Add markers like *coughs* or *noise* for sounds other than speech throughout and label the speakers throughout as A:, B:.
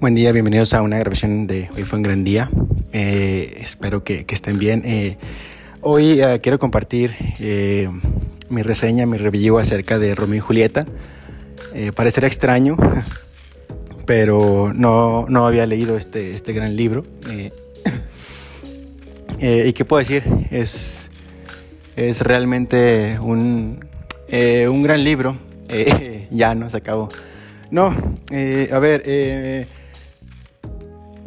A: Buen día, bienvenidos a una grabación de Hoy fue un gran día. Eh, espero que, estén bien. Eh, hoy eh, quiero compartir mi reseña, mi review acerca de Romeo y Julieta. parecerá extraño, *laughs* pero no, no, había leído este, este gran libro. *coughs* ¿Y qué puedo decir? Es, es realmente un, un gran libro. *laughs* ya no se acabó. No, a ver,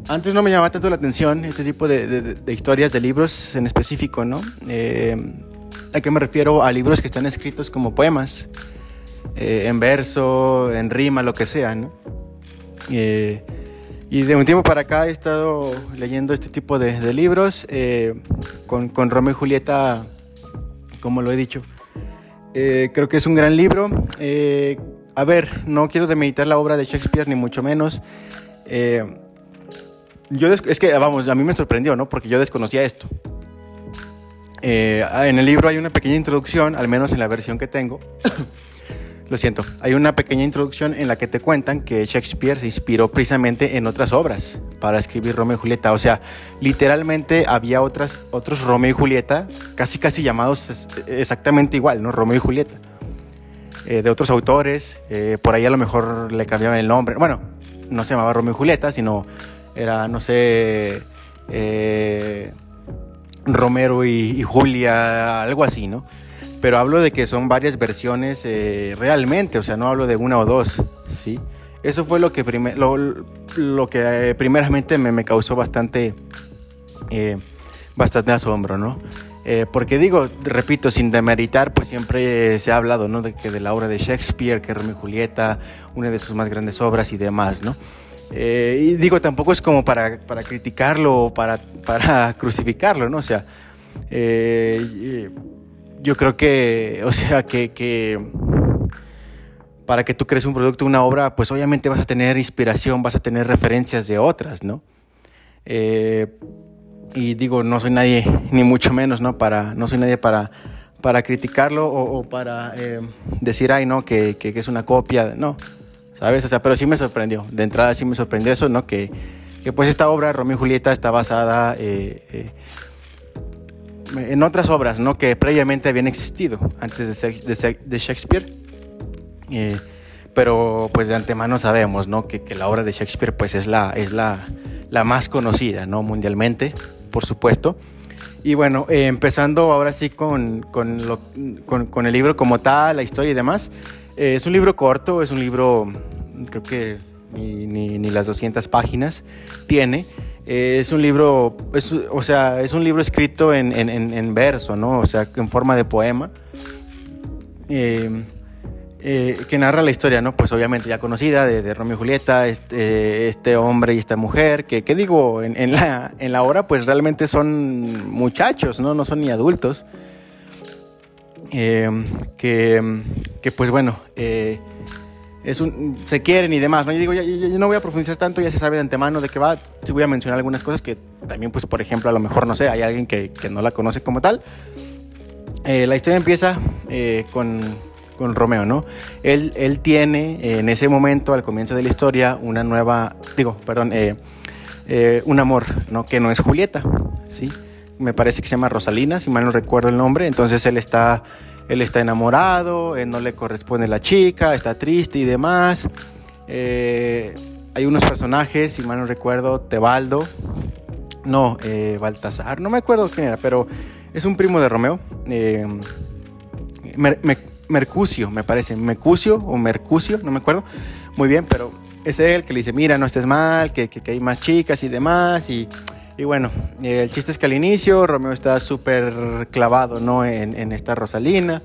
A: antes no me llamaba tanto la atención este tipo de, historias, de libros en específico, ¿no? Eh, ¿A qué me refiero? A libros que están escritos como poemas, eh, en verso, en rima, lo que sea, ¿no? Eh, y de un tiempo para acá he estado leyendo este tipo de, libros, con, con, Romeo y Julieta, como lo he dicho. creo que es un gran libro. a ver, no quiero demeritar la obra de Shakespeare, ni mucho menos yo es que, vamos, a mí me sorprendió, ¿no? Porque yo desconocía esto. Eh, en el libro hay una pequeña introducción, al menos en la versión que tengo. *coughs* Lo siento, hay una pequeña introducción en la que te cuentan que Shakespeare se inspiró precisamente en otras obras para escribir Romeo y Julieta. O sea, literalmente había otras, otros Romeo y Julieta, casi casi llamados exactamente igual, ¿no? Romeo y Julieta. Eh, de otros autores, eh, por ahí a lo mejor le cambiaban el nombre. Bueno, no se llamaba Romeo y Julieta, sino era, no sé, eh, Romero y, Julia, algo así, ¿no? Pero hablo de que son varias versiones eh, realmente, o sea, no hablo de una o dos, ¿sí? Eso fue lo que, lo, que eh, primeramente me, me, causó bastante, bastante asombro, ¿no? porque digo, repito, sin demeritar, pues siempre se ha hablado, ¿no? De que de la obra de Shakespeare, que Romeo y Julieta, una de sus más grandes obras y demás, ¿no? Eh, y digo, tampoco es como para, para criticarlo o para, *laughs* para crucificarlo, ¿no? O sea, eh, yo creo que, o sea, que, para que tú crees un producto, una obra, pues obviamente vas a tener inspiración, vas a tener referencias de otras, ¿no? Eh, y digo, no soy nadie, *laughs* ni mucho menos, ¿no? Para, no soy nadie para, para criticarlo o, para decir, ay, no, que, que, que es una copia, no. ¿Sabes? O sea, pero sí me sorprendió, de entrada sí me sorprendió eso, ¿no? Que, que pues esta obra, Romeo y Julieta, está basada eh, eh, en otras obras, ¿no? Que previamente habían existido antes de, de, Shakespeare. Eh, pero pues de antemano sabemos, ¿no? Que, que, la obra de Shakespeare pues es la, es la, la más conocida, ¿no? Mundialmente, por supuesto. Y bueno, empezando ahora sí con, con, lo, con, con, el libro como tal, la historia y demás. Eh, es un libro corto, es un libro, creo que ni, las 200 páginas tiene. Eh, es un libro, o sea, es un libro escrito en, verso, ¿no? O sea, en forma de poema. Eh, que narra la historia, ¿no? Pues obviamente ya conocida de, Romeo y Julieta, este, este, hombre y esta mujer, que, digo, en, la, en la obra pues realmente son muchachos, ¿no? No son ni adultos. Eh, que, pues bueno, eh, es un, se quieren y demás. ¿no? Yo digo, ya, no voy a profundizar tanto, ya se sabe de antemano de qué va. Sí voy a mencionar algunas cosas que también, pues por ejemplo, a lo mejor, no sé, hay alguien que, no la conoce como tal. Eh, la historia empieza con, con, Romeo, ¿no? Él, él tiene en ese momento, al comienzo de la historia, una nueva, digo, perdón, un amor, ¿no? Que no es Julieta, ¿sí? Me parece que se llama Rosalina, si mal no recuerdo el nombre. Entonces él está, él está enamorado, no le corresponde la chica, está triste y demás. Eh, hay unos personajes, si mal no recuerdo, Tebaldo, no, eh, Baltasar, no me acuerdo quién era, pero es un primo de Romeo. Eh, Mercucio, me parece, Mercucio o Mercucio, no me acuerdo muy bien, pero es él que le dice, mira, no estés mal, que, que hay más chicas y demás, y y bueno, el chiste es que al inicio Romeo está súper clavado ¿no? En, esta Rosalina.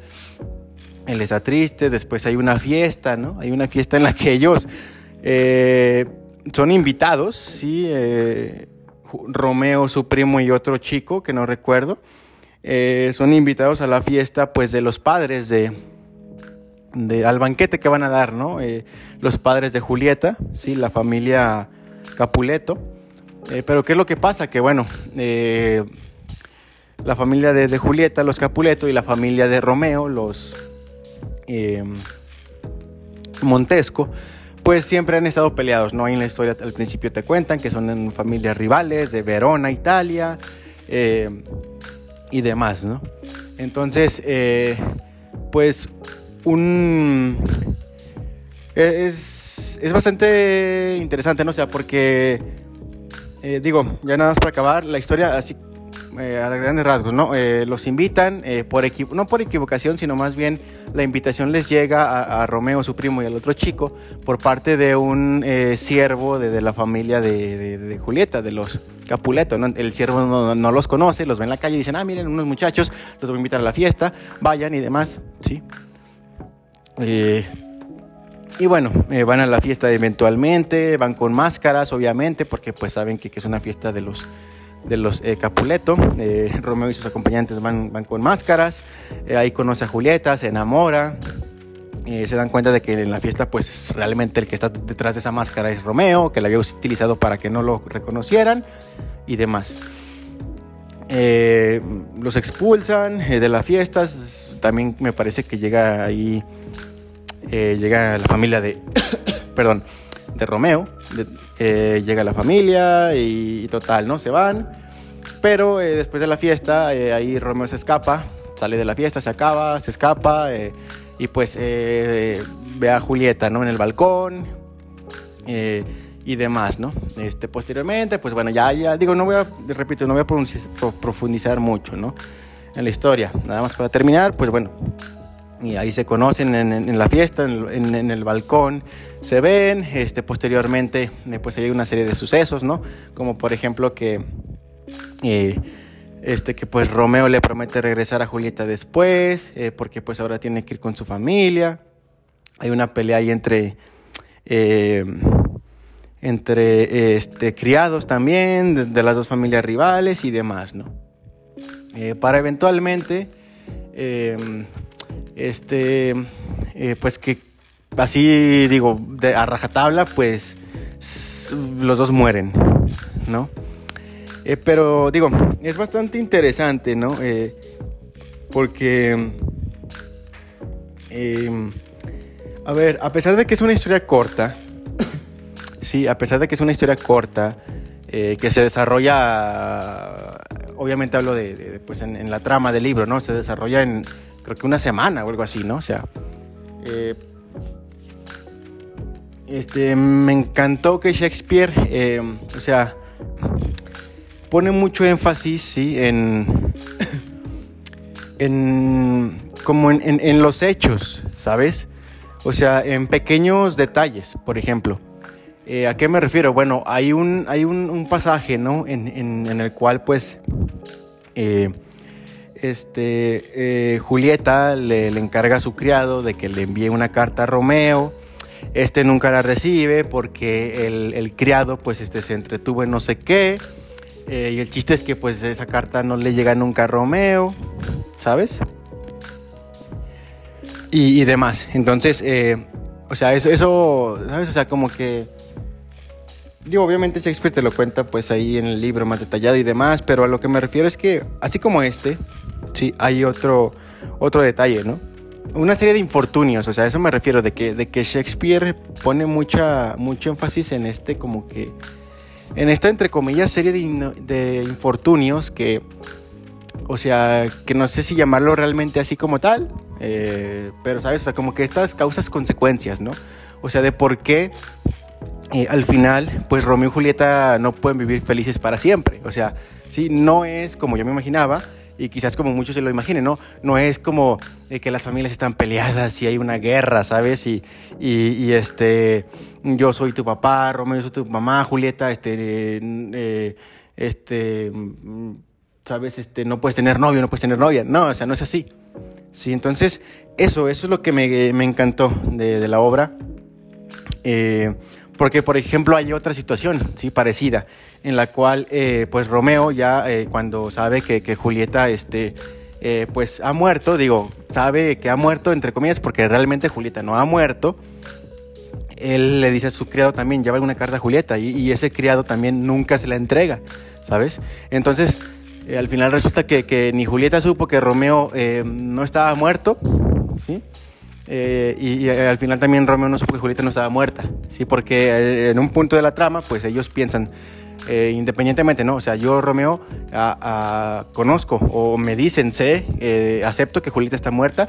A: Él está triste, después hay una fiesta, ¿no? Hay una fiesta en la que ellos eh, son invitados, ¿sí? Eh, Romeo, su primo y otro chico, que no recuerdo, eh, son invitados a la fiesta pues de los padres de, de al banquete que van a dar, ¿no? los padres de Julieta, ¿sí? La familia Capuleto. Eh, pero ¿qué es lo que pasa? Que bueno, eh, la familia de, Julieta, los Capuleto, y la familia de Romeo, los eh, Montesco, pues siempre han estado peleados, ¿no? Ahí en la historia al principio te cuentan que son familias rivales de Verona, Italia, eh, y demás, ¿no? Entonces, pues un... Es, es, bastante interesante, ¿no? O sea, porque, eh, digo, ya nada más para acabar, la historia así eh, a grandes rasgos, ¿no? Eh, los invitan, eh, por no por equivocación, sino más bien la invitación les llega a, Romeo, su primo, y al otro chico por parte de un siervo de, la familia de, Julieta, de los Capuleto, ¿no? El siervo no, los conoce, los ve en la calle y dicen, ah, miren, unos muchachos, los voy a invitar a la fiesta, vayan y demás, ¿sí? Y bueno, van a la fiesta eventualmente, van con máscaras, obviamente, porque pues saben que, es una fiesta de los de los eh, Capuleto. Eh, *laughs* Romeo y sus acompañantes van, van con máscaras. Eh, ahí conoce a Julieta, se enamora. se dan cuenta de que en la fiesta, pues realmente el que está detrás de esa máscara es Romeo, que la había utilizado para que no lo reconocieran y demás. los expulsan de las fiestas. También me parece que llega ahí. Llega la familia de. *coughs* perdón. De Romeo. llega la familia y, total, ¿no? Se van. Pero eh, después de la fiesta, eh, ahí Romeo se escapa, sale de la fiesta, se acaba, se escapa eh, y pues ve a Julieta, ¿no? En el balcón y demás, ¿no? Este, posteriormente, pues bueno, ya, ya, digo, no voy a, repito, no voy a profundizar mucho, ¿no? En la historia. Nada más para terminar, pues bueno, y ahí se conocen en, la fiesta, en, el balcón, se ven, este, posteriormente pues hay una serie de sucesos, ¿no? Como por ejemplo que, eh, este, que pues Romeo le promete regresar a Julieta después, eh, porque pues ahora tiene que ir con su familia, hay una pelea ahí entre, eh, entre este, criados también, de, de, las dos familias rivales y demás, ¿no? para eventualmente este, eh, pues que así digo, de, a rajatabla, pues los dos mueren, ¿no? Eh, pero digo, es bastante interesante, ¿no? Eh, porque, a ver, a pesar de que es una historia corta, *coughs* sí, a pesar de que es una historia corta, que se desarrolla, obviamente hablo de, pues en, en, la trama del libro, ¿no? Se desarrolla en, creo que una semana o algo así, ¿no? O sea, eh, este, me encantó que Shakespeare, eh, o sea, pone mucho énfasis, sí, en, en como en, los hechos, ¿sabes? O sea, en pequeños detalles, por ejemplo. Eh, ¿A qué me refiero? Bueno, hay un, hay un, pasaje, ¿no? En, en, el cual, pues, este, eh, Julieta le, encarga a su criado de que le envíe una carta a Romeo. Este nunca la recibe porque el, criado pues este, se entretuvo en no sé qué. Eh, y el chiste es que pues esa carta no le llega nunca a Romeo, ¿sabes? Y, demás. Entonces, eh, o sea, eso, ¿sabes? O sea, como que... Obviamente Shakespeare te lo cuenta pues ahí en el libro más detallado y demás, pero a lo que me refiero es que, así como este, sí, hay otro, otro detalle, ¿no? Una serie de infortunios, o sea, a eso me refiero, de que, de que Shakespeare pone mucha, mucho énfasis en este como que, en esta entre comillas serie de, infortunios que, o sea, que no sé si llamarlo realmente así como tal, eh, pero sabes, o sea, como que estas causas consecuencias, ¿no? O sea, de por qué eh, al final, pues Romeo y Julieta no pueden vivir felices para siempre. O sea, sí, no es como yo me imaginaba, y quizás como muchos se lo imaginen, ¿no? No es como eh, que las familias están peleadas y hay una guerra, ¿sabes? Y, y, este, yo soy tu papá, Romeo, yo soy tu mamá, Julieta, este, eh, este, ¿sabes? Este, no puedes tener novio, no puedes tener novia. No, o sea, no es así. Sí, entonces, eso, eso es lo que me, me encantó de, la obra. Eh, porque, por ejemplo, hay otra situación, sí, parecida, en la cual, eh, pues, Romeo ya eh, cuando sabe que, Julieta, este, eh, pues, ha muerto, digo, sabe que ha muerto, entre comillas, porque realmente Julieta no ha muerto, él le dice a su criado también, lleva alguna carta a Julieta, y, ese criado también nunca se la entrega, ¿sabes? Entonces, al final resulta que, ni Julieta supo que Romeo no estaba muerto, ¿sí? Eh, y, al final también Romeo no supo que Julieta no estaba muerta, ¿sí? Porque en un punto de la trama, pues ellos piensan, eh, independientemente, ¿no? O sea, yo, Romeo, conozco o me dicen, sé, eh, acepto que Julieta está muerta.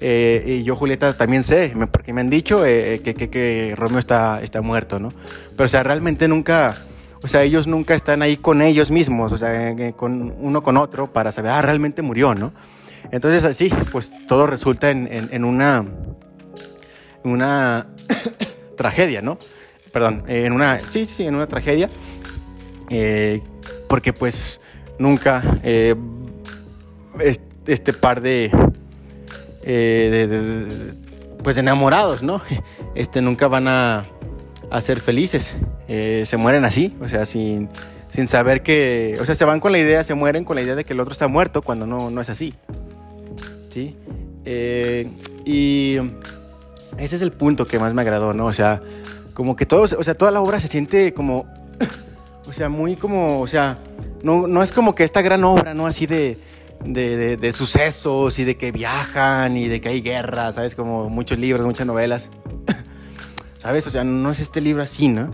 A: y yo, Julieta, también sé, porque me han dicho que, que, que, Romeo está, está muerto, ¿no? Pero, o sea, realmente nunca, o sea, ellos nunca están ahí con ellos mismos, o sea, con uno con otro para saber, ah, realmente murió, ¿no? Entonces así, pues todo resulta en, en, una, una *coughs* tragedia, ¿no? Perdón, en una, sí, sí, en una tragedia, eh, porque pues nunca eh, este par de, eh, de, pues enamorados, ¿no? *laughs* Este nunca van a, a ser felices, se mueren así, o sea, sin, sin saber que, o sea, se van con la idea, se mueren con la idea de que el otro está muerto cuando no, no es así. ¿sí? Eh, y ese es el punto que más me agradó, ¿no? O sea, como que todo, o sea, toda la obra se siente como, o sea, muy como, o sea, no, no es como que esta gran obra, ¿no? Así de, de, de, sucesos y de que viajan y de que hay guerra, ¿sabes? Como muchos libros, muchas novelas, *laughs* ¿sabes? O sea, no es este libro así, ¿no?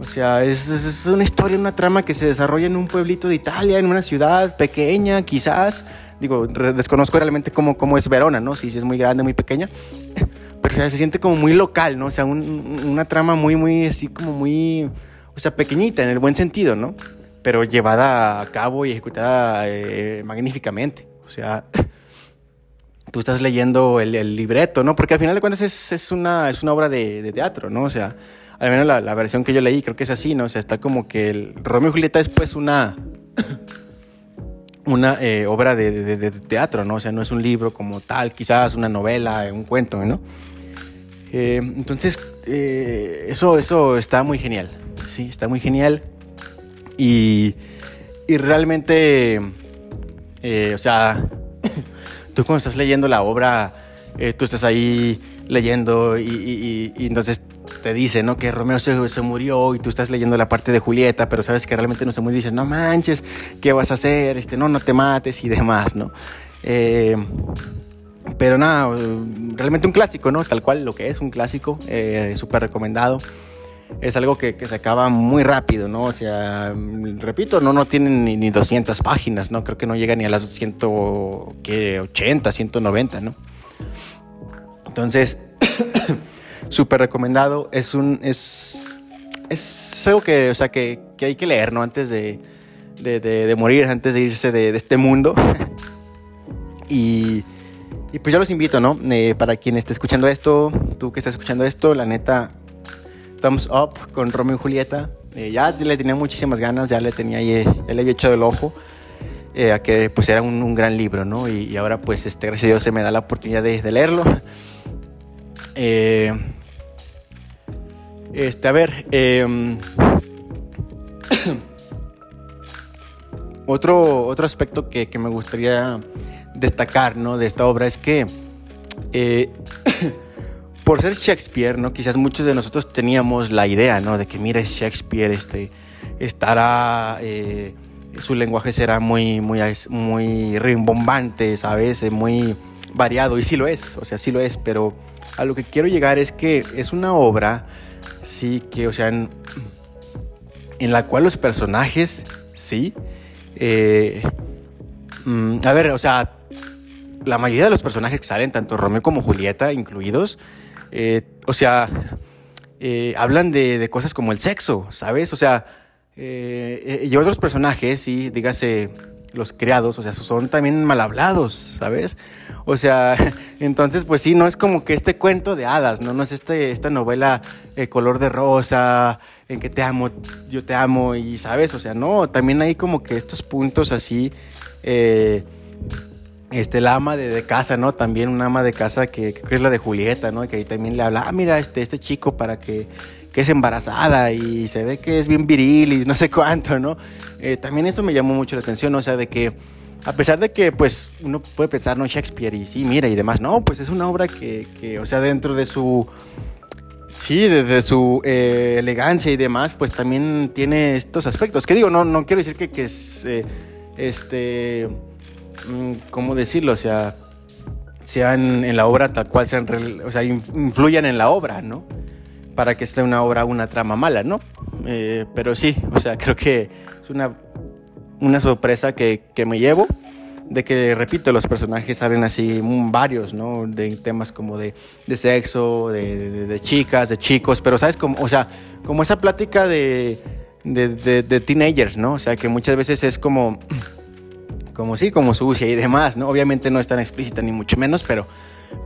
A: O sea, es, es, una historia, una trama que se desarrolla en un pueblito de Italia, en una ciudad pequeña, quizás, digo, desconozco realmente cómo, cómo es Verona, ¿no? Si, es muy grande, muy pequeña, *laughs* pero se siente como muy local, ¿no? O sea, una trama muy, muy, así como muy, o sea, pequeñita en el buen sentido, ¿no? Pero llevada a cabo y ejecutada eh, magníficamente. O sea, tú estás leyendo el, libreto, ¿no? Porque al final de cuentas es, una, es una obra de, teatro, ¿no? O sea, al menos la, versión que yo leí creo que es así, ¿no? O sea, está como que Romeo y Julieta es pues una una eh, obra de, teatro, ¿no? O sea, no es un libro como tal, quizás una novela, un cuento, ¿no? Eh, entonces, eh, eso, eso está muy genial, sí, está muy genial. Y, y realmente, o sea, *coughs* tú cuando estás leyendo la obra, tú estás ahí leyendo y, y entonces te dice, ¿no? Que Romeo se, se, murió y tú estás leyendo la parte de Julieta, pero sabes que realmente no se murió y dices, no manches, ¿qué vas a hacer? Este, no, no te mates y demás, ¿no? Eh, pero nada, realmente un clásico, ¿no? Tal cual lo que es un clásico, eh, súper recomendado. Es algo que, que, se acaba muy rápido, ¿no? O sea, repito, no, no tienen ni, ni 200 páginas, ¿no? Creo que no llega ni a las 180, 190, ¿no? Entonces, *coughs* súper recomendado. Es un. Es, es algo que, o sea, que, que hay que leer, ¿no? Antes de, de, de, morir, antes de irse de, este mundo. *laughs* y, y, pues yo los invito, ¿no? Eh, para quien esté escuchando esto, tú que estás escuchando esto, la neta, thumbs up con Romeo y Julieta. Eh, ya le tenía muchísimas ganas, ya le tenía, ya, le había echado el ojo. Eh, a que pues era un, un gran libro, ¿no? Y, ahora pues este, gracias a Dios se me da la oportunidad de, de leerlo. Eh, este, a ver, em, *coughs* otro, otro aspecto que, que, me gustaría destacar ¿no? de esta obra es que eh, *coughs* por ser Shakespeare, ¿no? quizás muchos de nosotros teníamos la idea ¿no? de que mira, Shakespeare, este, estará, eh, su lenguaje será muy, muy, muy rimbombante, ¿sabes? Muy variado, y sí lo es, o sea, sí lo es, pero a lo que quiero llegar es que es una obra sí, que, o sea, en, la cual los personajes, sí, eh, mm, a ver, o sea, la mayoría de los personajes que salen, tanto Romeo como Julieta incluidos, eh, o sea, eh, hablan de, cosas como el sexo, ¿sabes? O sea, y otros personajes, sí, dígase los criados, o sea, son también mal hablados, ¿sabes? O sea, *laughs* entonces, pues sí, no es como que este cuento de hadas, ¿no? No es este, esta novela eh, color de rosa, en que te amo, yo te amo, y sabes, o sea, no, también hay como que estos puntos así, eh, este, la ama de, casa, ¿no? También una ama de casa que, es la de Julieta, ¿no? Que ahí también le habla, ah, mira, este, este chico para que que es embarazada y se ve que es bien viril y no sé cuánto, ¿no? Eh, también eso me llamó mucho la atención, o sea, de que a pesar de que pues uno puede pensar, no, Shakespeare y sí, mira y demás, no, pues es una obra que, que o sea, dentro de su... Sí, desde su eh, elegancia y demás, pues también tiene estos aspectos. Que digo, no, no quiero decir que, que es, eh, este, ¿cómo decirlo? O sea, sean en la obra tal cual sean, o sea, influyan en la obra, ¿no? Para que esté una obra una trama mala, ¿no? Eh, pero sí, o sea, *laughs* creo que es una, una sorpresa que, que me llevo de que, repito, los personajes salen así varios, ¿no? De temas como de, de sexo, de, de, chicas, de chicos, pero, ¿sabes? Como, o sea, como esa plática de, de, teenagers, ¿no? O sea, que muchas veces es como, como sí, como sucia y demás, ¿no? Obviamente no es tan explícita ni mucho menos, pero,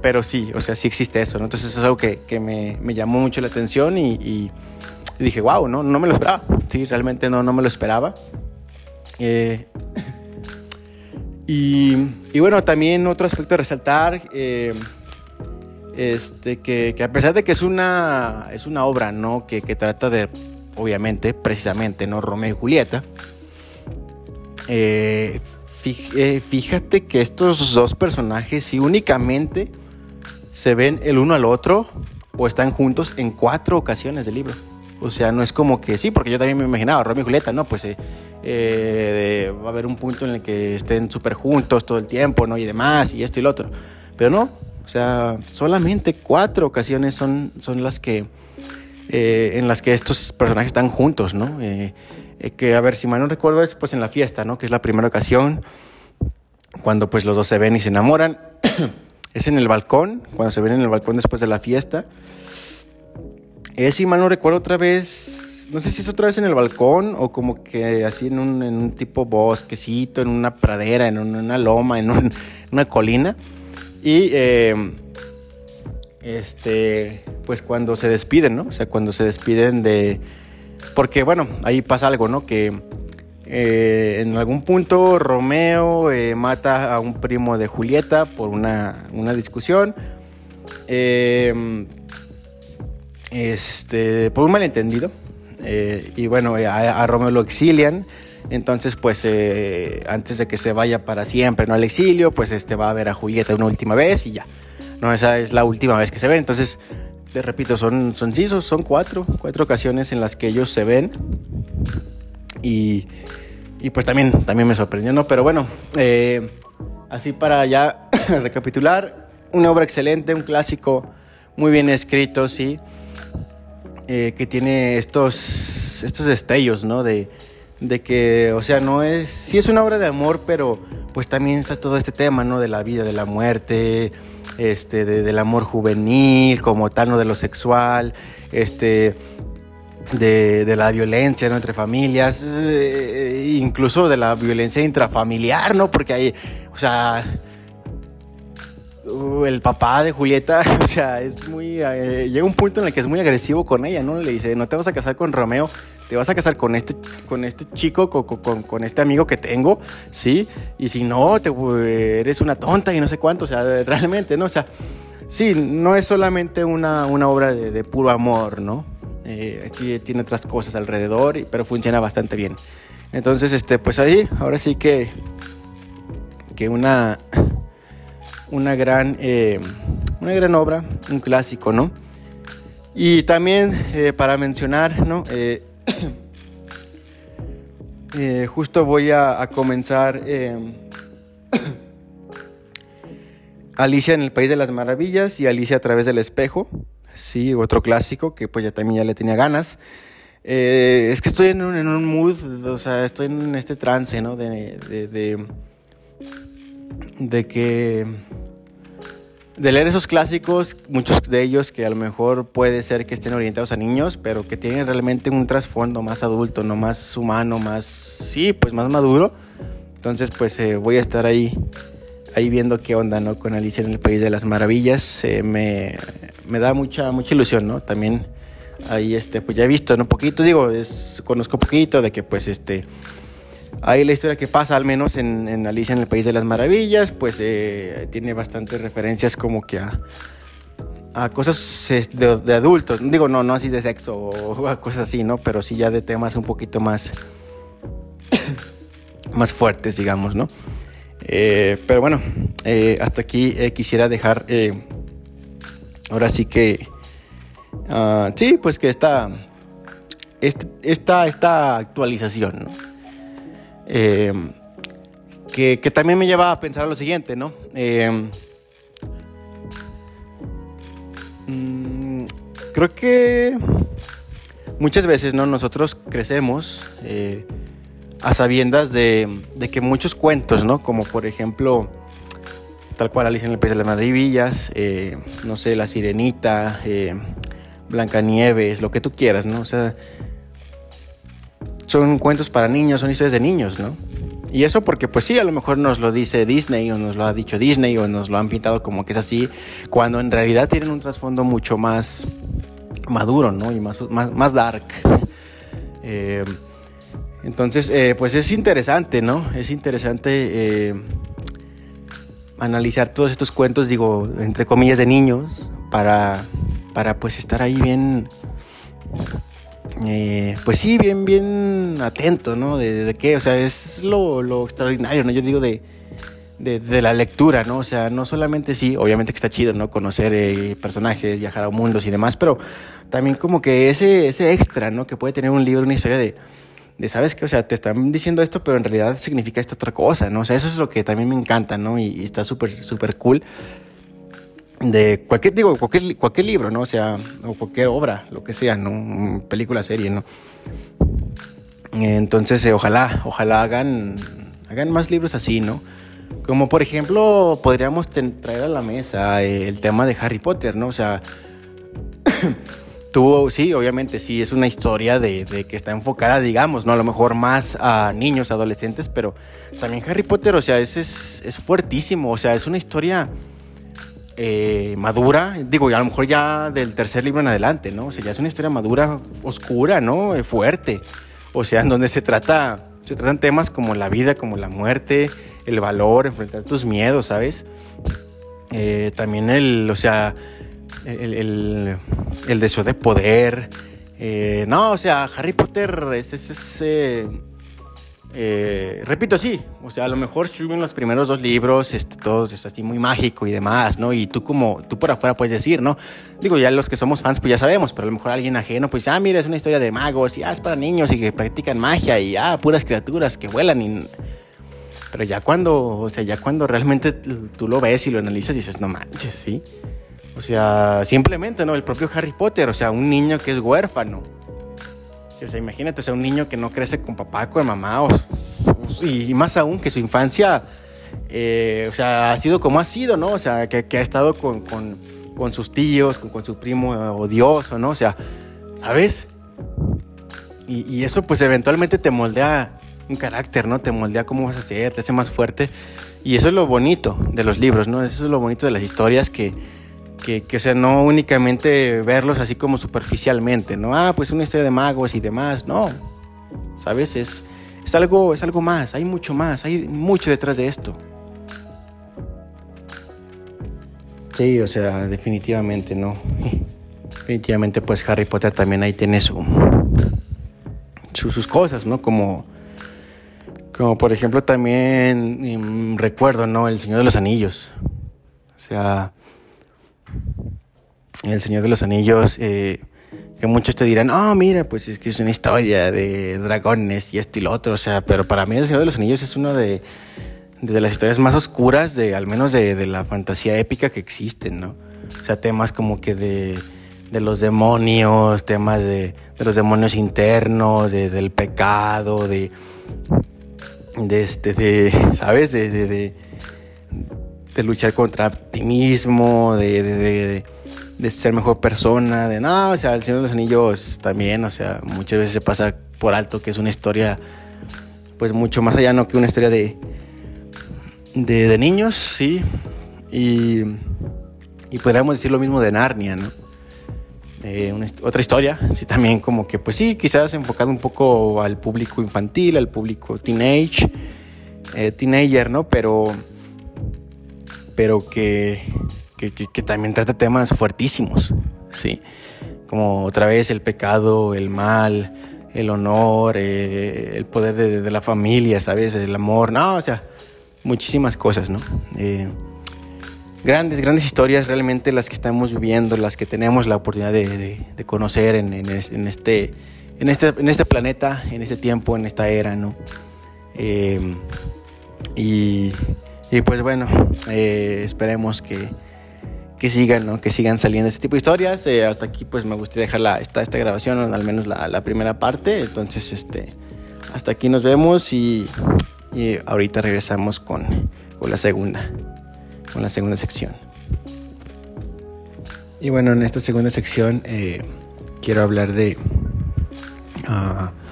A: pero sí, o sea, sí existe eso, ¿no? Entonces eso es algo que, que me, me, llamó mucho la atención y, y, dije, wow, ¿no? No me lo esperaba, sí, realmente no, no me lo esperaba. Eh, y, bueno, también otro aspecto a resaltar, eh, este, que, a pesar de que es una, es una obra ¿no? que, trata de, obviamente, precisamente, ¿no? Romeo y Julieta, eh, fíjate que estos dos personajes, si únicamente se ven el uno al otro o están juntos en cuatro ocasiones del libro. O sea, no es como que sí, porque yo también me imaginaba, Romeo y Julieta, ¿no? Pues eh, eh, va a haber un punto en el que estén súper juntos todo el tiempo, ¿no? Y demás, y esto y lo otro. Pero no, o sea, solamente cuatro ocasiones son, las que, eh, en las que estos personajes están juntos, ¿no? Que, a ver, si mal no recuerdo, es pues en la fiesta, ¿no? Que es la primera ocasión, cuando pues los dos se ven y se enamoran. *clears throat* es en el balcón, cuando se ven en el balcón después de la fiesta. Es, si mal no recuerdo, otra vez, no sé si es otra vez en el balcón o como que así en un, en un tipo bosquecito, en una pradera, en una loma, en, *laughs* una colina. Y eh, este, pues cuando se despiden, ¿no? O sea, cuando se despiden de... Porque bueno, ahí pasa algo, ¿no? Que eh, en algún punto Romeo eh, mata a un primo de Julieta por una, una discusión. Eh, este, por un malentendido. Eh, y bueno, a, Romeo lo exilian. Entonces, pues antes de que se vaya para siempre ¿no? al exilio, pues este, va a ver a Julieta una última vez y ya. No, esa es la última vez que se ven. Entonces, te repito, son, son, sí, son cuatro, cuatro ocasiones en las que ellos se ven. Y, y pues también, también me sorprendió, ¿no? Pero bueno, eh, así para ya *clears throat* recapitular, una obra excelente, un clásico muy bien escrito, sí. Eh, que tiene estos, estos destellos, ¿no? De, de que, o sea, no es, sí es una obra de amor, pero pues también está todo este tema, ¿no? De la vida, de la muerte, este, del amor juvenil, como tal, ¿no? De lo sexual, este, de, de la violencia, ¿no? Entre familias, eh, incluso de la violencia intrafamiliar, ¿no? Porque hay, o sea, Uh, el papá de Julieta, *laughs* o sea, es muy. Eh, llega un punto en el que es muy agresivo con ella, ¿no? Le dice: No te vas a casar con Romeo, te vas a casar con este, con este chico, con, con, este amigo que tengo, ¿sí? Y si no, te, eres una tonta y no sé cuánto, o sea, *laughs* realmente, ¿no? O sea, sí, no es solamente una, una obra de, puro amor, ¿no? Eh, sí, tiene otras cosas alrededor, pero funciona bastante bien. Entonces, este, pues ahí, ahora sí que. Que una *laughs* una gran, eh, una gran obra, un clásico, ¿no? Y también eh, para mencionar, ¿no? *coughs* justo voy a, comenzar *coughs* Alicia en el País de las Maravillas y Alicia a través del espejo, sí, otro clásico que pues ya también ya le tenía ganas. es que estoy en un, en un, mood, o sea, estoy en este trance, ¿no? de, de, de que de leer esos clásicos, muchos de ellos que a lo mejor puede ser que estén orientados a niños, pero que tienen realmente un trasfondo más adulto, no más humano, más, sí, pues más maduro. Entonces, pues eh, voy a estar ahí, ahí viendo qué onda, ¿no? Con Alicia en el País de las Maravillas. Eh, me, me, da mucha, mucha ilusión, ¿no? También ahí, este, pues ya he visto, ¿no? Un poquito, digo, es, conozco un poquito de que, pues, este Ahí la historia que pasa, al menos en, Alicia en el País de las Maravillas, pues eh, tiene bastantes referencias como que a, a cosas de, adultos. Digo, no, no así de sexo o a cosas así, ¿no? Pero sí ya de temas un poquito más, *coughs* más fuertes, digamos, ¿no? Eh, pero bueno, eh, hasta aquí quisiera dejar, ahora sí que, ah, sí, pues que esta, este, esta, esta actualización, ¿no? Eh, que, que, también me lleva a pensar a lo siguiente, ¿no? Eh, mm, creo que muchas veces, ¿no? Nosotros crecemos eh, a sabiendas de, que muchos cuentos, ¿no? Como por ejemplo, tal cual Alicia en el País de las Maravillas, eh, no sé, La Sirenita, Blancanieves, lo que tú quieras, ¿no? O sea, son cuentos para niños, son historias de niños, ¿no? Y eso porque pues sí, a lo mejor nos lo dice Disney o nos lo ha dicho Disney o nos lo han pintado como que es así, cuando en realidad tienen un trasfondo mucho más maduro, ¿no? Y más, más, dark. *laughs* Eh, entonces, eh, pues es interesante, ¿no? Es interesante eh, analizar todos estos cuentos, digo, entre comillas, de niños, para, para pues estar ahí bien eh, pues sí, bien, bien atento, ¿no? De, qué, o sea, es lo, extraordinario, ¿no? Yo digo de, de, la lectura, ¿no? O sea, no solamente sí, obviamente que está chido, ¿no? Conocer eh, personajes, viajar a mundos y demás, pero también como que ese, ese extra, ¿no? Que puede tener un libro, una historia de, de, ¿sabes qué? O sea, te están diciendo esto, pero en realidad significa esta otra cosa, ¿no? O sea, eso es lo que también me encanta, ¿no? Y, y está súper, súper cool de cualquier, digo, cualquier, cualquier libro, ¿no? O sea, o cualquier obra, lo que sea, ¿no? Película, serie, ¿no? Entonces, eh, ojalá, ojalá hagan, hagan más libros así, ¿no? Como por ejemplo, podríamos traer a la mesa eh, el tema de Harry Potter, ¿no? O sea, *coughs* tuvo, sí, obviamente, sí, es una historia de, de, que está enfocada, digamos, ¿no? A lo mejor más a niños, adolescentes, pero también Harry Potter, o sea, es, es, es fuertísimo, o sea, es una historia eh, madura, digo, a lo mejor ya del tercer libro en adelante, ¿no? O sea, ya es una historia madura, oscura, ¿no? Eh, fuerte. O sea, en donde se trata, se tratan temas como la vida, como la muerte, el valor, enfrentar tus miedos, ¿sabes? Eh, también el, o sea, el, deseo de poder. no, o sea, Harry Potter es, ese eh, repito, sí, o sea, a lo mejor en los primeros dos libros, este, todo es así muy mágico y demás, ¿no? Y tú como, tú por afuera puedes decir, ¿no? Digo, ya los que somos fans, pues ya sabemos, pero a lo mejor alguien ajeno, pues, ah, mira, es una historia de magos, y ah, es para niños y que practican magia, y ah, puras criaturas que vuelan y... Pero ya cuando, o sea, ya cuando realmente tú lo ves y lo analizas y dices, no manches, ¿sí? O sea, simplemente, ¿no? El propio Harry Potter, o sea, un niño que es huérfano o sea, imagínate, o sea, un niño que no crece con papá, con mamá, o, y más aún que su infancia, eh, o sea, ha sido como ha sido, ¿no? O sea, que, ha estado con, con, sus tíos, con, su primo odioso, ¿no? O sea, ¿sabes? Y, y, eso pues eventualmente te moldea un carácter, ¿no? Te moldea cómo vas a ser, te hace más fuerte. Y eso es lo bonito de los libros, ¿no? Eso es lo bonito de las historias que que, que, o sea, no únicamente verlos así como superficialmente, ¿no? Ah, pues una historia de magos y demás, no. ¿Sabes? Es, es, algo, es algo más, hay mucho más, hay mucho detrás de esto. Sí, o sea, definitivamente, ¿no? Definitivamente, pues Harry Potter también ahí tiene su, sus cosas, ¿no? Como, como por ejemplo también mm, recuerdo, ¿no? El Señor de los Anillos. O sea, el Señor de los Anillos, eh, que muchos te dirán, oh, mira, pues es que es una historia de dragones y esto y lo otro, o sea, pero para mí El Señor de los Anillos es una de, de las historias más oscuras, de al menos de, la fantasía épica que existen, ¿no? O sea, temas como que de, de los demonios, temas de, de los demonios internos, de, del pecado, de, de este, de, *laughs* ¿sabes? de, de, de luchar contra ti mismo, de, de, de, ser mejor persona, de no, o sea, el Señor de los Anillos también, o sea, muchas veces se pasa por alto que es una historia, pues mucho más allá, no que una historia de, de, niños, sí, y, y podríamos decir lo mismo de Narnia, ¿no? Eh, otra historia, sí, también como que, pues sí, quizás enfocado un poco al público infantil, al público teenage, eh, teenager, ¿no? Pero pero que, que, también trata temas fuertísimos, ¿sí? Como otra vez el pecado, el mal, el honor, eh, el poder de, la familia, ¿sabes? El amor, no, o sea, muchísimas cosas, ¿no? Eh, grandes, grandes historias realmente las que estamos viviendo, las que tenemos la oportunidad de, conocer en, en, este, en, este, en este planeta, en este tiempo, en esta era, ¿no? Eh, y y pues bueno, eh, esperemos que, que sigan, ¿no? Que sigan saliendo este tipo de historias. Eh, hasta aquí pues me gustaría dejar la, esta, grabación, al menos la, primera parte. Entonces, este, hasta aquí nos vemos y, y ahorita regresamos con, con, la segunda, con la segunda sección. Y bueno, en esta segunda sección eh, quiero hablar de, uh,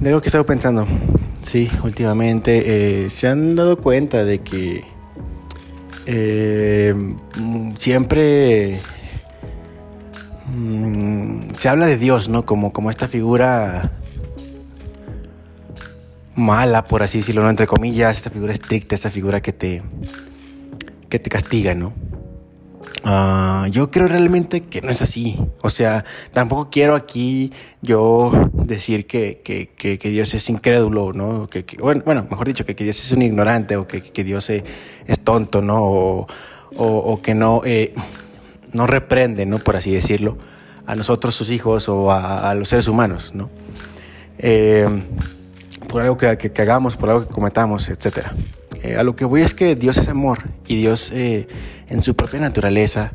A: de algo que he estado pensando. Sí, últimamente eh, se han dado cuenta de que eh, siempre mm, se habla de Dios, ¿no? Como, como esta figura mala, por así decirlo, ¿no? entre comillas, esta figura estricta, esta figura que te, que te castiga, ¿no? Uh, yo creo realmente que no es así. O sea, tampoco quiero aquí yo decir que, que, que, Dios es incrédulo, ¿no? Que, bueno, bueno, mejor dicho, que, Dios es un ignorante o que, Dios es, tonto, ¿no? O, que no, eh, no reprende, ¿no? Por así decirlo, a nosotros, sus hijos o a, los seres humanos, ¿no? Eh, por algo que, hagamos, por algo que cometamos, etc. Eh, a lo que voy es que Dios es amor y Dios eh, en su propia naturaleza,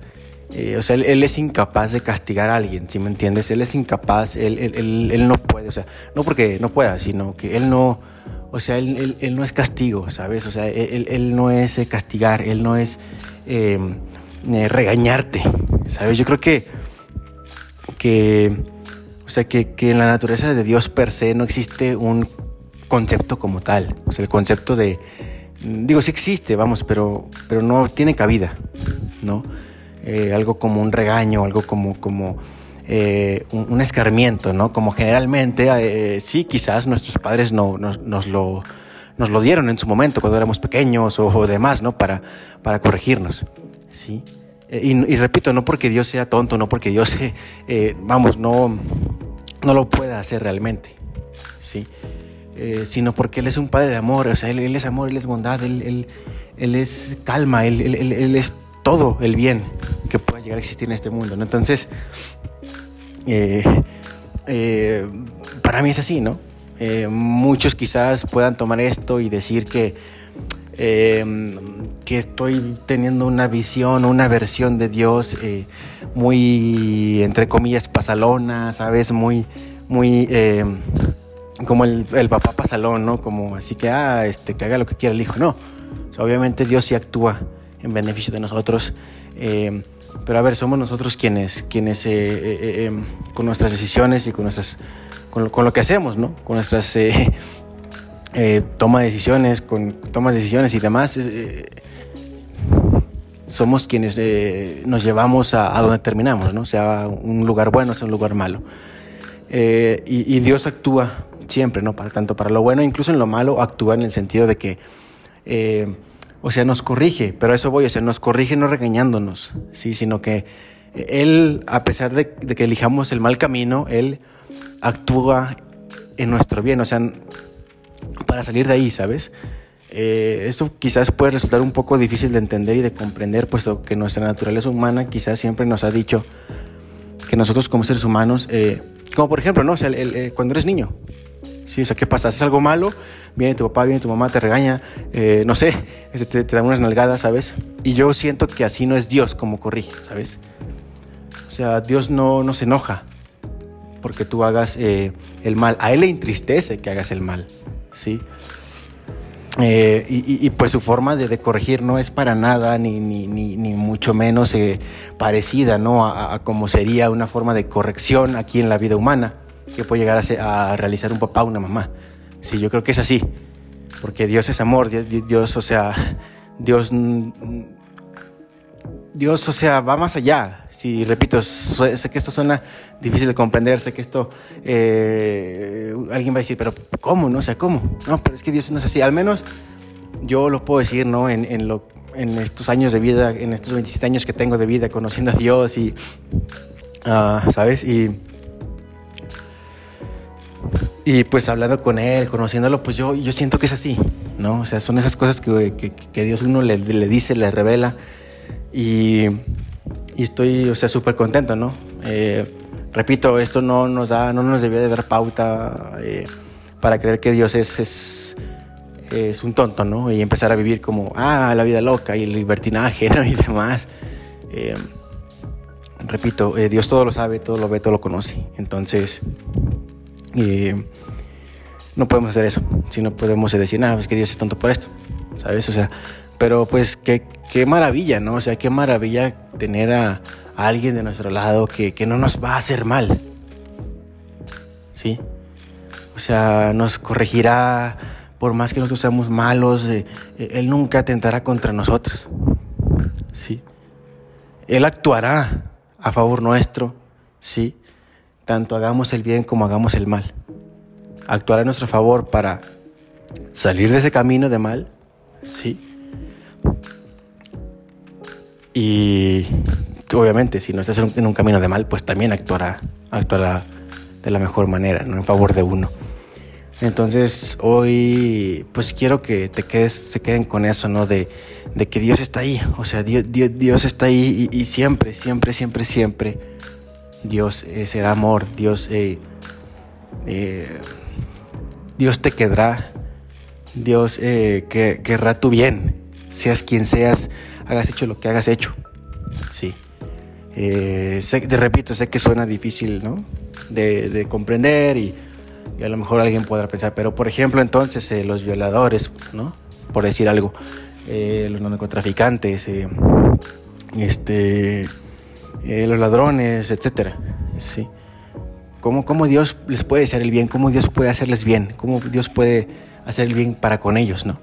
A: eh, o sea, él, es incapaz de castigar a alguien, si me entiendes? Él es incapaz, él, él, él, no puede, o sea, no porque no pueda, sino que él no, o sea, él, no es castigo, ¿sabes? O sea, él, no es castigar, él no es em, regañarte, ¿sabes? Yo creo que, que o sea, que, que en la naturaleza de Dios per se no existe un concepto como tal. O sea, el concepto de. Digo, sí existe, vamos, pero, pero no tiene cabida, ¿no? Eh, algo como un regaño, algo como, como eh, un, escarmiento, ¿no? Como generalmente, eh, sí, quizás nuestros padres no, nos, lo, nos lo dieron en su momento cuando éramos pequeños o, demás, ¿no? Para, para corregirnos, ¿sí? Y, y, repito, no porque Dios sea tonto, no porque Dios, *laughs* vamos, no, no lo pueda hacer realmente, ¿sí? Eh, sino porque Él es un Padre de amor, o sea, Él, es amor, Él es bondad, Él, él, es calma, él, él, es todo el bien que pueda llegar a existir en este mundo, ¿no? Entonces, eh, eh, para mí es así, ¿no? muchos quizás puedan tomar esto y decir que, que estoy teniendo una visión, una versión de Dios muy, entre comillas, pasalona, ¿sabes? Muy, muy como el, papá pasalón, ¿no? Como así que, ah, este, que haga lo que quiera el hijo. No. obviamente Dios sí actúa en beneficio de nosotros. Eh, pero a ver, somos nosotros quienes, quienes eh, eh, em, con nuestras decisiones y con, nuestras, con, lo, que hacemos, ¿no? Con nuestras *laughs* toma de decisiones, con tomas de decisiones y demás, somos quienes nos llevamos a, donde terminamos, ¿no? Sea un lugar bueno, sea un lugar malo. y Dios actúa siempre, ¿no? Para, tanto para lo bueno, incluso en lo malo, actúa en el sentido de que, eh, o sea, nos corrige, pero a eso voy, o sea, nos corrige no regañándonos, ¿sí? Sino que Él, a pesar de, que elijamos el mal camino, Él actúa en nuestro bien, o sea, para salir de ahí, ¿sabes? Eh, esto quizás puede resultar un poco difícil de entender y de comprender, puesto que nuestra naturaleza humana quizás siempre nos ha dicho que nosotros como seres humanos, eh, como por ejemplo, ¿no? O sea, cuando eres niño, ¿sí? O sea, ¿qué pasa? Haces algo malo, viene tu papá, viene tu mamá, te regaña, eh, no sé, este, te, da unas nalgadas, ¿sabes? Y yo siento que así no es Dios como corrige, ¿sabes? O sea, Dios no, no se enoja porque tú hagas eh, el mal. A Él le entristece que hagas el mal, ¿sí? Eh, y, pues su forma de, corregir no es para nada, ni, ni, ni, mucho menos parecida ¿no? a, a, como sería una forma de corrección aquí en la vida humana que puede llegar a, realizar un papá o una mamá. Sí, yo creo que es así, porque Dios es amor, Dios, o sea, Dios, Dios, o sea, va más allá. Sí, repito, sé que esto suena difícil de comprender, sé que esto, eh, alguien va a decir, pero ¿cómo? No o sea, ¿cómo? No, pero es que Dios no es así. Al menos yo lo puedo decir, ¿no? En, en, lo, en estos años de vida, en estos 27 años que tengo de vida, conociendo a Dios y, ah, ¿sabes? Y y pues hablando con él, conociéndolo, pues yo, yo siento que es así, ¿no? O sea, son esas cosas que, que, Dios uno le, le, dice, le revela. Y, y estoy, o sea, súper contento, ¿no? Eh, repito, esto no nos da, no nos debería de dar pauta eh, para creer que Dios es, es, es un tonto, ¿no? Y empezar a vivir como, ah, la vida loca y el libertinaje, *laughs* ¿no? Y demás. Eh, repito, eh, Dios todo lo sabe, todo lo ve, todo lo conoce. Entonces, eh, no podemos hacer eso. Si no podemos decir, ah, es que Dios es tonto por esto, ¿sabes? O sea, pero pues qué, qué maravilla, ¿no? O sea, qué maravilla tener a, alguien de nuestro lado que, que no nos va a hacer mal. ¿Sí? O sea, nos corregirá por más que nosotros seamos malos, eh, eh, Él nunca atentará contra nosotros. ¿Sí? Él actuará a favor nuestro, ¿sí? Tanto hagamos el bien como hagamos el mal. Actuará a nuestro favor para salir de ese camino de mal, ¿sí? Y obviamente, si no estás en un camino de mal, pues también actuará, actuará de la mejor manera. En favor de uno. Entonces hoy pues quiero que te quedes, se queden con eso, ¿no? De, que Dios está ahí, o sea, Dios, Dios, está ahí y, siempre, siempre, siempre, siempre Dios eh, será amor, Dios, eh, eh, Dios te quedará, Dios que, querrá tu bien, seas quien seas, hagas hecho lo que hagas hecho, sí. sé, te repito, sé que suena difícil, ¿no? De, de comprender y y a lo mejor alguien podrá pensar, pero por ejemplo entonces eh, los violadores, ¿no? Por decir algo, eh, los narcotraficantes, eh, los ladrones, etcétera, ¿sí? ¿Cómo, ¿Cómo, Dios les puede hacer el bien? ¿Cómo Dios puede hacerles bien? ¿Cómo Dios puede hacer el bien para con ellos, no?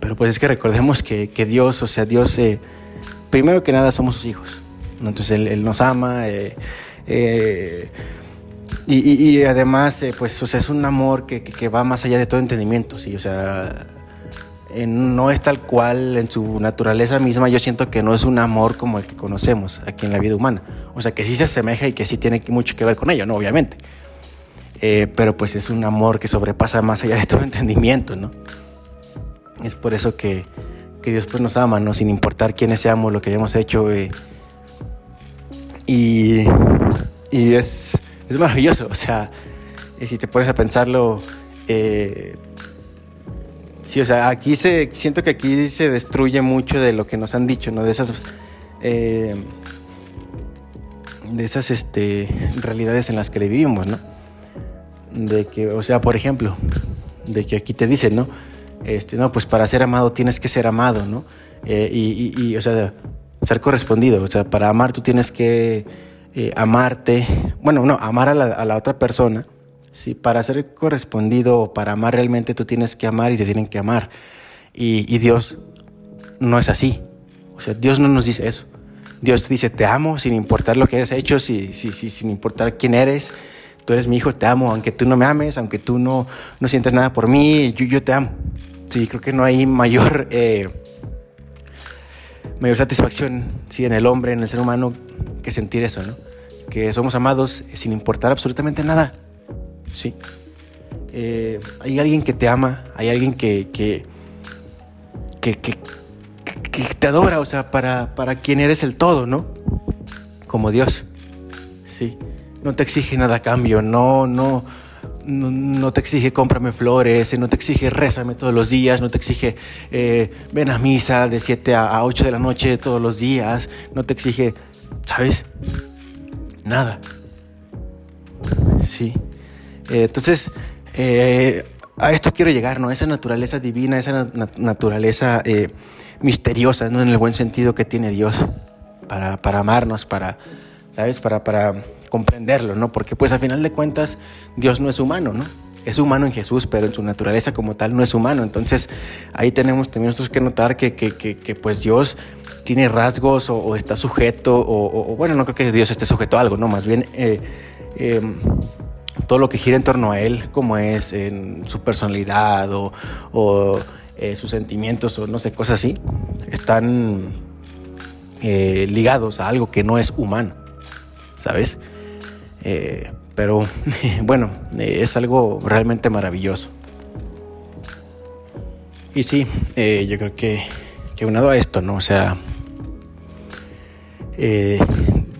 A: Pero pues es que recordemos que, que Dios, o sea, Dios, primero que nada somos sus hijos, Entonces Él, nos ama, y, además, eh, pues, o sea, es un amor que, que, va más allá de todo entendimiento, ¿sí? O sea, no es tal cual en su naturaleza misma, yo siento que no es un amor como el que conocemos aquí en la vida humana. O sea, que sí se asemeja y que sí tiene mucho que ver con ello, ¿no? Obviamente. Eh, pero pues es un amor que sobrepasa más allá de todo *laughs* entendimiento, ¿no? Es por eso que, que Dios pues nos ama, ¿no? Sin importar quiénes seamos, lo que hayamos hecho. Eh, y, y es es maravilloso. O sea, eh, si te pones a pensarlo, eh, sí, o sea, aquí se, siento que aquí se destruye mucho de lo que nos han dicho, ¿no? De esas, eh, de esas este, realidades en las que vivimos, ¿no? De que, o sea, por ejemplo, de que aquí te dicen, ¿no? Este, no, pues para ser amado tienes que ser amado, ¿no? y, y, o sea, ser correspondido, o sea, para amar tú tienes que eh, amarte, bueno, no, amar a la, otra persona, ¿sí? para ser correspondido o para amar realmente tú tienes que amar y te tienen que amar. Y, Dios no es así. O sea, Dios no nos dice eso. Dios dice, te amo sin importar lo que hayas hecho, si, si, sin importar quién eres. Tú eres mi hijo, te amo, aunque tú no me ames, aunque tú no, no sientas nada por mí, yo, yo te amo. Sí, creo que no hay mayor, *laughs* eh, mayor satisfacción sí, en el hombre, en el ser humano, que sentir eso, ¿no? Que somos amados sin importar absolutamente nada. Sí. Eh, hay alguien que te ama, hay alguien que, que, que, te adora, o sea, para, para quien eres el todo, ¿no? Como Dios. Sí. No te exige nada a cambio, no, no, no, te exige cómprame flores, no te exige rézame todos los días, no te exige eh, ven a misa de 7 a 8 de la noche todos los días, no te exige ¿Sabes? Nada. Sí. Eh, entonces, eh, a esto quiero llegar, ¿no? Esa naturaleza divina, esa naturaleza eh, misteriosa, ¿no? En el buen sentido que tiene Dios para, amarnos, para, ¿sabes? Para, para comprenderlo, ¿no? Porque pues a final de cuentas Dios no es humano, ¿no? Es humano en Jesús, pero en su naturaleza como tal no es humano. Entonces ahí tenemos también nosotros que notar que, que, que pues Dios tiene rasgos o, está sujeto, o, bueno, no creo que Dios esté sujeto a algo, no, más bien em, todo lo que gira en torno a Él, como es en su personalidad o, eh, sus sentimientos o no sé, cosas así, están eh, ligados a algo que no es humano, ¿sabes? pero *laughs* bueno, es algo realmente maravilloso. Y sí, yo creo que, que unado a esto, ¿no? O sea, eh,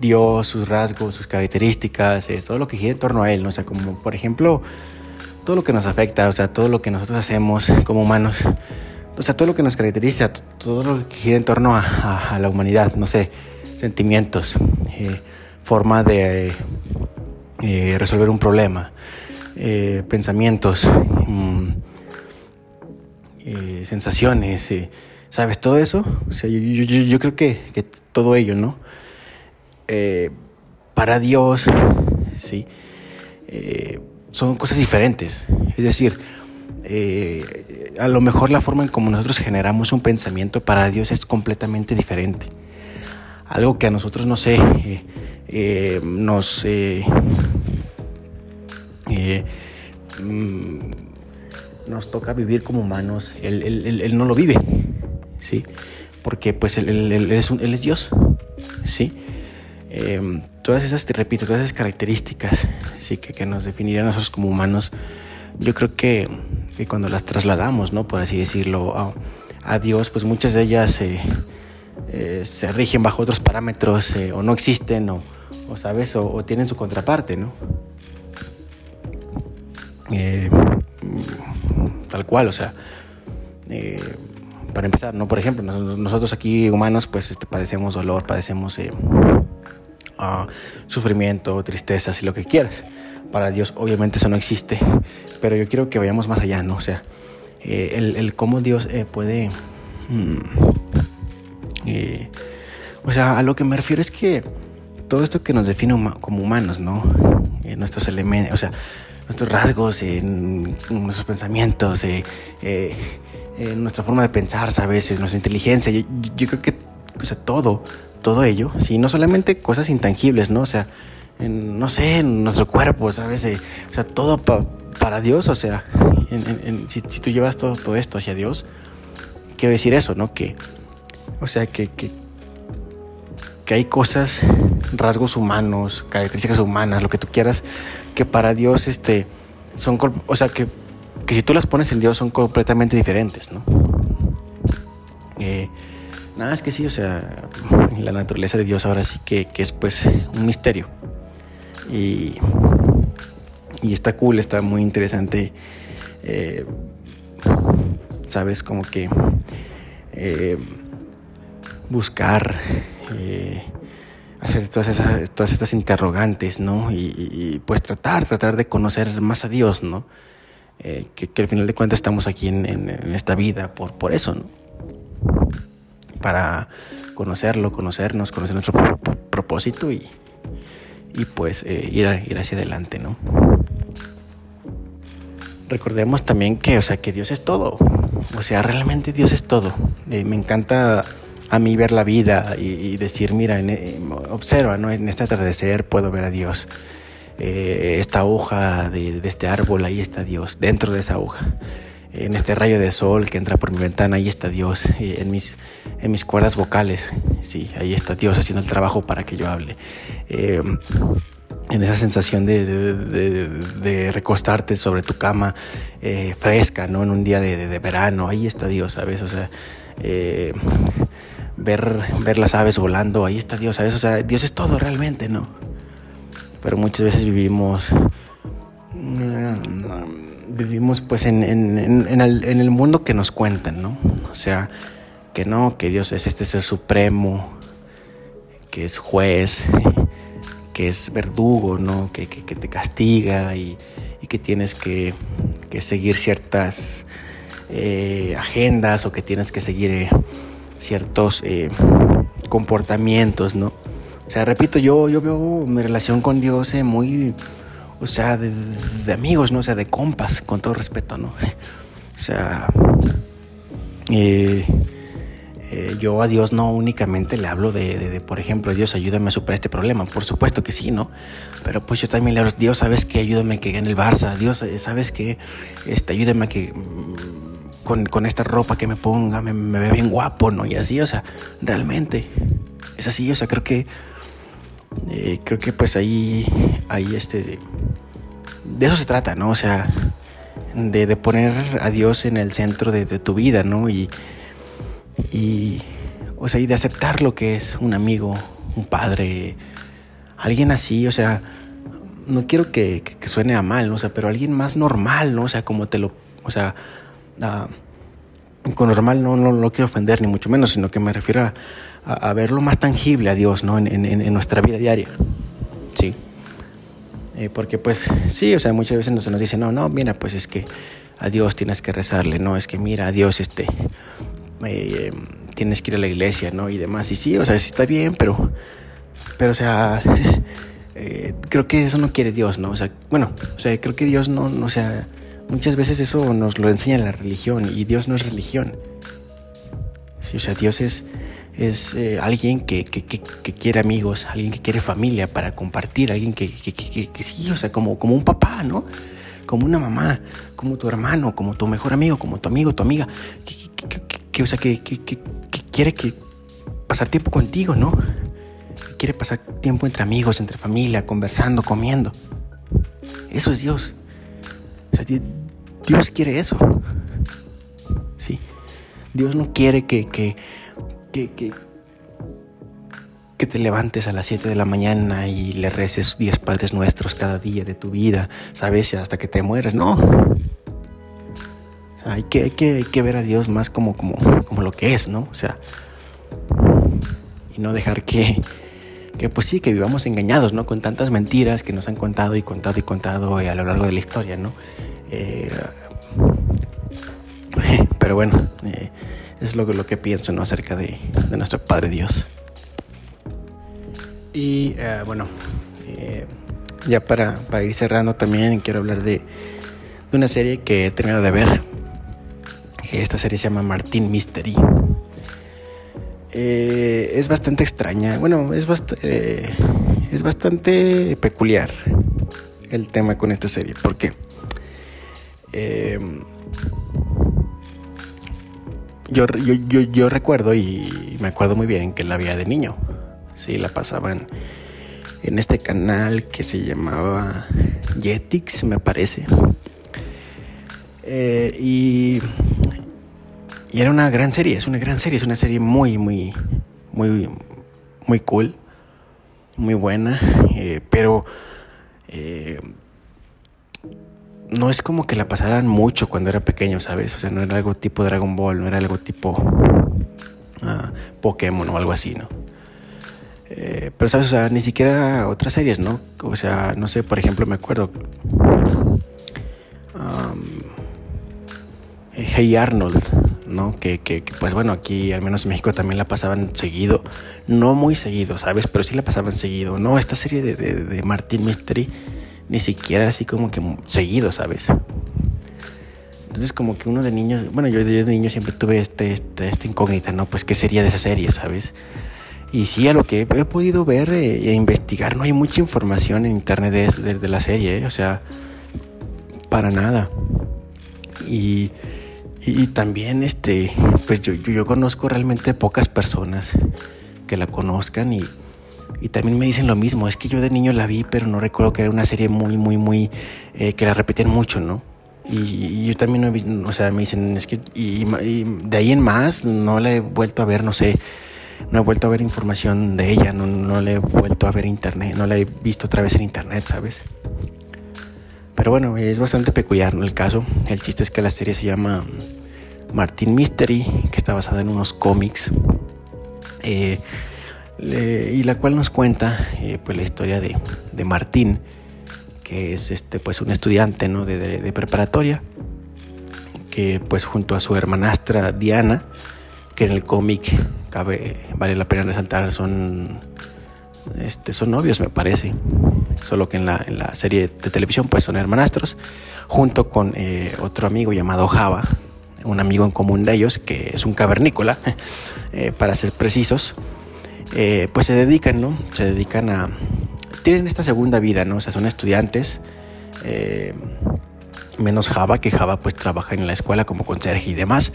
A: Dios, sus rasgos, sus características, eh, todo lo que gira en torno a Él, ¿no? O sea, como por ejemplo, todo lo que nos afecta, o sea, todo lo que nosotros hacemos como humanos, o sea, todo lo que nos caracteriza, todo lo que gira en torno a, la humanidad, no sé, sentimientos, eh, forma de eh, resolver un problema, pensamientos, mm, sensaciones, ¿sabes? Todo eso, o sea, yo, creo que, que, todo ello, ¿no? Para Dios, sí, son cosas diferentes. Es decir, eh, a lo mejor la forma en como nosotros generamos un pensamiento para Dios es completamente diferente. Algo que a nosotros, no sé, eh, eh, nos... Mm, nos toca vivir como humanos, él, no lo vive, ¿sí? Porque pues él, es, él es Dios, ¿sí? Em, todas esas, te repito, todas esas características sí, que, que nos definirían a nosotros como humanos, yo creo que, que, cuando las trasladamos, ¿no? por así decirlo, a, Dios, pues muchas de ellas eh, eh, se rigen bajo otros parámetros eh, o no existen o, o ¿sabes? O, tienen su contraparte, ¿no? tal cual, o sea, para empezar, ¿no? Por ejemplo, nosotros, aquí humanos, pues este, padecemos dolor, padecemos sufrimiento, tristezas y lo que quieras. Para Dios obviamente eso no existe, pero yo quiero que vayamos más allá, ¿no? O sea, eh, el, cómo Dios eh, puede... Mm, eh, o sea, a lo que me refiero es que todo esto que nos define como humanos, ¿no? nuestros elementos, o sea, nuestros rasgos, nuestros pensamientos, nuestra forma de pensar, a veces, nuestra inteligencia, yo, yo creo que o sea, todo todo ello, sí, no solamente cosas intangibles, ¿no? O sea, no sé, en nuestro cuerpo, ¿sabes? O sea, todo para Dios, o sea, si, tú llevas todo, todo esto hacia Dios, quiero decir eso, ¿no? Que, o sea, que, que, hay cosas, rasgos humanos, características humanas, lo que tú quieras, que para Dios, este, son, o sea, que, que si tú las pones en Dios son completamente diferentes, ¿no? Eh, Nada, es que sí, o sea, la naturaleza de Dios ahora sí que, es pues un misterio. Y, y está cool, está muy interesante. Eh, Sabes, como que eh, buscar, eh, hacer todas, estas interrogantes, ¿no? Y, pues tratar, tratar de conocer más a Dios, ¿no? Que, al final de cuentas estamos aquí en, en esta vida por, por eso, ¿no? Para conocerlo, conocernos, conocer nuestro propósito y, y pues eh, ir, ir hacia adelante, ¿no? Recordemos también que, o sea, que Dios es todo. O sea, realmente Dios es todo. Eh, me encanta a mí ver la vida y, decir, mira, eh, observa, ¿no? En este atardecer puedo ver a Dios. esta hoja de, de, este árbol, ahí está Dios, dentro de esa hoja en este rayo de sol que entra por mi ventana, ahí está Dios, en mis, en mis cuerdas vocales, sí, ahí está Dios haciendo el trabajo para que yo hable. Em, en esa sensación de, recostarte sobre tu cama eh, fresca, ¿no? En un día de, verano, ahí está Dios, ¿sabes? O sea, eh, ver, ver las aves volando, ahí está Dios, ¿sabes? O sea, Dios es todo realmente, ¿no? Pero muchas veces vivimos vivimos pues en, el, mundo que nos cuentan, ¿no? O sea, que no, que Dios es este ser supremo, que es juez, *laughs* que es verdugo, ¿no? Que, te castiga y, que tienes que, seguir ciertas eh, agendas o que tienes que seguir eh, ciertos eh, comportamientos, ¿no? O sea, repito, yo, yo veo mi relación con Dios muy o sea, de, amigos, ¿no? O sea, de compas, con todo respeto, ¿no? *laughs* O sea, eh, eh, yo a Dios no únicamente le hablo de, por ejemplo, Dios, ayúdame a superar este problema. Por supuesto que sí, ¿no? Pero pues yo también le hablo, Dios, ¿sabes qué? Ayúdame a que gane el Barça. Dios, eh, ¿sabes qué? Este, ayúdame a que mm, con, esta ropa que me ponga me, me ve bien guapo, ¿no? Y así, o sea, realmente es así, o sea, creo que eh, creo que pues ahí, ahí este, de eso se trata, ¿no? O sea, de, poner a Dios en el centro de, tu vida, ¿no? Y, y, o sea, y de aceptar lo que es un amigo, un padre, alguien así, o sea, no quiero que, suene a mal, ¿no? O sea, pero alguien más normal, ¿no? O sea, como te lo, o sea, con normal no, no, no, quiero ofender ni mucho menos, sino que me refiero a, a, verlo más tangible a Dios, ¿no? En, en, en nuestra vida diaria, sí. Eh, porque pues sí, o sea, muchas veces nos, nos dice, no, no, mira, pues es que a Dios tienes que rezarle, no, es que mira, a Dios este, eh, tienes que ir a la iglesia, ¿no? Y demás, y sí, o sea, sí está bien, pero, pero, o sea, *laughs* eh, creo que eso no quiere Dios, ¿no? O sea, bueno, o sea, creo que Dios no, no, o sea, muchas veces eso nos lo enseña la religión y Dios no es religión. Sí, o sea, Dios es, es eh, alguien que, que, que, quiere amigos, alguien que quiere familia para compartir, alguien que, sí, o sea, como, como un papá, ¿no? Como una mamá, como tu hermano, como tu mejor amigo, como tu amigo, tu amiga, que, o sea, que, quiere que pasar tiempo contigo, ¿no? quiere pasar tiempo entre amigos, entre familia, conversando, comiendo. Eso es Dios. O sea, Dios quiere eso. Sí. Dios no quiere que, que, que, que, que te levantes a las 7 de la mañana y le reces 10 Padres Nuestros cada día de tu vida, ¿sabes? Hasta que te mueres. No. O sea, hay que, hay que, hay que ver a Dios más como, como, como lo que es, ¿no? O sea, y no dejar que, que pues sí, que vivamos engañados, ¿no? Con tantas mentiras que nos han contado y contado y contado a lo largo de la historia, ¿no? Eh, *laughs* pero bueno, eh, es lo, lo que pienso, ¿no? Acerca de, de nuestro Padre Dios. Y eh, bueno, eh, ya para, para, ir cerrando también quiero hablar de, de, una serie que he terminado de ver. Esta serie se llama Martin Mystery. Eh, es bastante extraña, bueno, es, es bastante peculiar el tema con esta serie, porque yo, yo, yo, yo recuerdo y me acuerdo muy bien que la había de niño. Sí, la pasaban en este canal que se llamaba Jetix, me parece. Eh, y, y, era una gran serie, es una gran serie, es una serie muy, muy, muy, muy cool, muy buena, eh, pero eh, no es como que la pasaran mucho cuando era pequeño, ¿sabes? O sea, no era algo tipo Dragon Ball, no era algo tipo uh, Pokémon o algo así, ¿no? Eh, pero, ¿sabes? O sea, ni siquiera otras series, ¿no? O sea, no sé, por ejemplo, me acuerdo. Um, hey Arnold, ¿no? Que, que, pues bueno, aquí al menos en México también la pasaban seguido. No muy seguido, ¿sabes? Pero sí la pasaban seguido. No, esta serie de, de, de Martin Mystery, ni siquiera así como que seguido, ¿sabes? Entonces como que uno de niños, bueno, yo de, niño siempre tuve este, este, esta incógnita, ¿no? Pues qué sería de esa serie, ¿sabes? Y sí, a lo que he, podido ver eh, e investigar, no hay mucha información en internet de, la serie, eh, o sea, para nada. Y, y, también, este, pues yo, yo, conozco realmente pocas personas que la conozcan y, y, también me dicen lo mismo, es que yo de niño la vi, pero no recuerdo que era una serie muy, muy, muy, eh, que la repetían mucho, ¿no? Y, yo también, no o sea, me dicen, es que, y, y de ahí en más, no la he vuelto a ver, no sé no he vuelto a ver información de ella, no, no le he vuelto a ver internet, no la he visto otra vez en internet, ¿sabes? Pero bueno, es bastante peculiar el caso. El chiste es que la serie se llama Martin Mystery, que está basada en unos cómics. Eh, y la cual nos cuenta eh, pues la historia de, de, Martín, que es este, pues un estudiante ¿no? de, de, preparatoria, que pues junto a su hermanastra Diana, que en el cómic cabe, vale la pena resaltar, son, este, son novios, me parece. Solo que en la, en la serie de televisión, pues son hermanastros, junto con eh, otro amigo llamado Java, un amigo en común de ellos, que es un cavernícola, *laughs* eh, para ser precisos. Eh, pues se dedican, ¿no? Se dedican a. Tienen esta segunda vida, ¿no? O sea, son estudiantes. menos Java, que Java pues trabaja en la escuela como conserje y demás.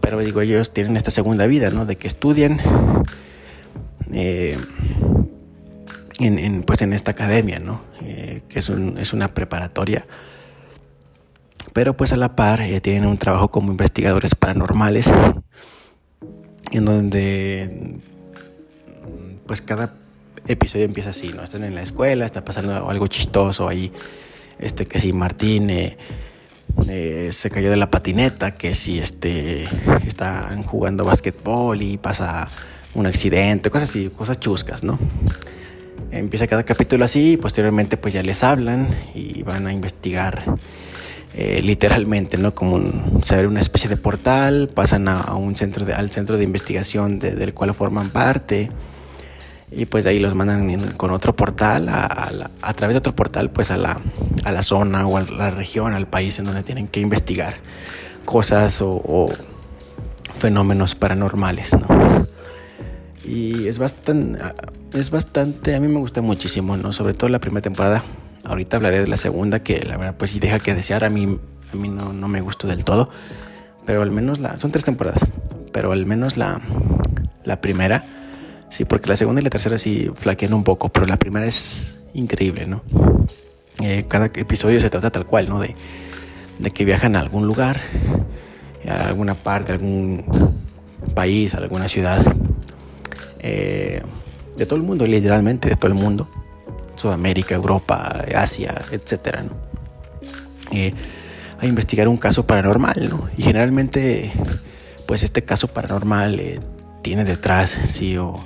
A: Pero digo, ellos tienen esta segunda vida, ¿no? De que estudian eh, en, pues en esta academia, ¿no? Eh, que es, es, una preparatoria. Pero pues a la par eh, tienen un trabajo como investigadores paranormales, en donde pues cada episodio empieza así, ¿no? Están en la escuela, está pasando algo chistoso ahí, este, que si Martín eh, eh, se cayó de la patineta, que si este, están jugando básquetbol y pasa un accidente, cosas así, cosas chuscas, ¿no? Empieza cada capítulo así y posteriormente pues ya les hablan y van a investigar eh, literalmente, ¿no? Como un, se abre una especie de portal, pasan a, un centro de, al centro de investigación del cual forman parte y pues de ahí los mandan con otro portal, a, a, través de otro portal, pues a la, a la, zona o a la región, al país en donde tienen que investigar cosas o, fenómenos paranormales, ¿no? Y es bastante, es bastante, a mí me gusta muchísimo, ¿no? Sobre todo la primera temporada. Ahorita hablaré de la segunda, que la verdad pues sí deja que desear, a mí, a mí no, no me gustó del todo, pero al menos la, son tres temporadas, pero al menos la, la primera Sí, porque la segunda y la tercera sí flaquean un poco, pero la primera es increíble, ¿no? Eh, cada episodio se trata tal cual, ¿no? De, que viajan a algún lugar, a alguna parte, algún país, a alguna ciudad, eh, de todo el mundo, literalmente, de todo el mundo, Sudamérica, Europa, Asia, etcétera, ¿no? Eh, a investigar un caso paranormal, ¿no? Y generalmente, pues este caso paranormal tiene detrás, sí, o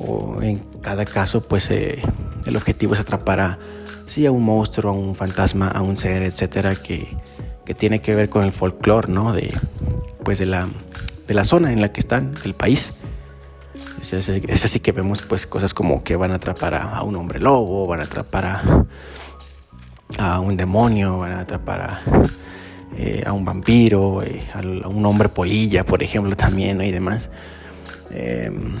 A: o en cada caso pues eh, el objetivo es atrapar a, sí, a un monstruo, a un fantasma, a un ser, etcétera, que, que tiene que ver con el folclore, ¿no? De, pues de la, de la zona en la que están, del país. Es, así que vemos pues cosas como que van a atrapar a, un hombre lobo, van a atrapar a, un demonio, van a atrapar a, eh, un vampiro, eh, a, un hombre polilla, por ejemplo, también y demás. Em,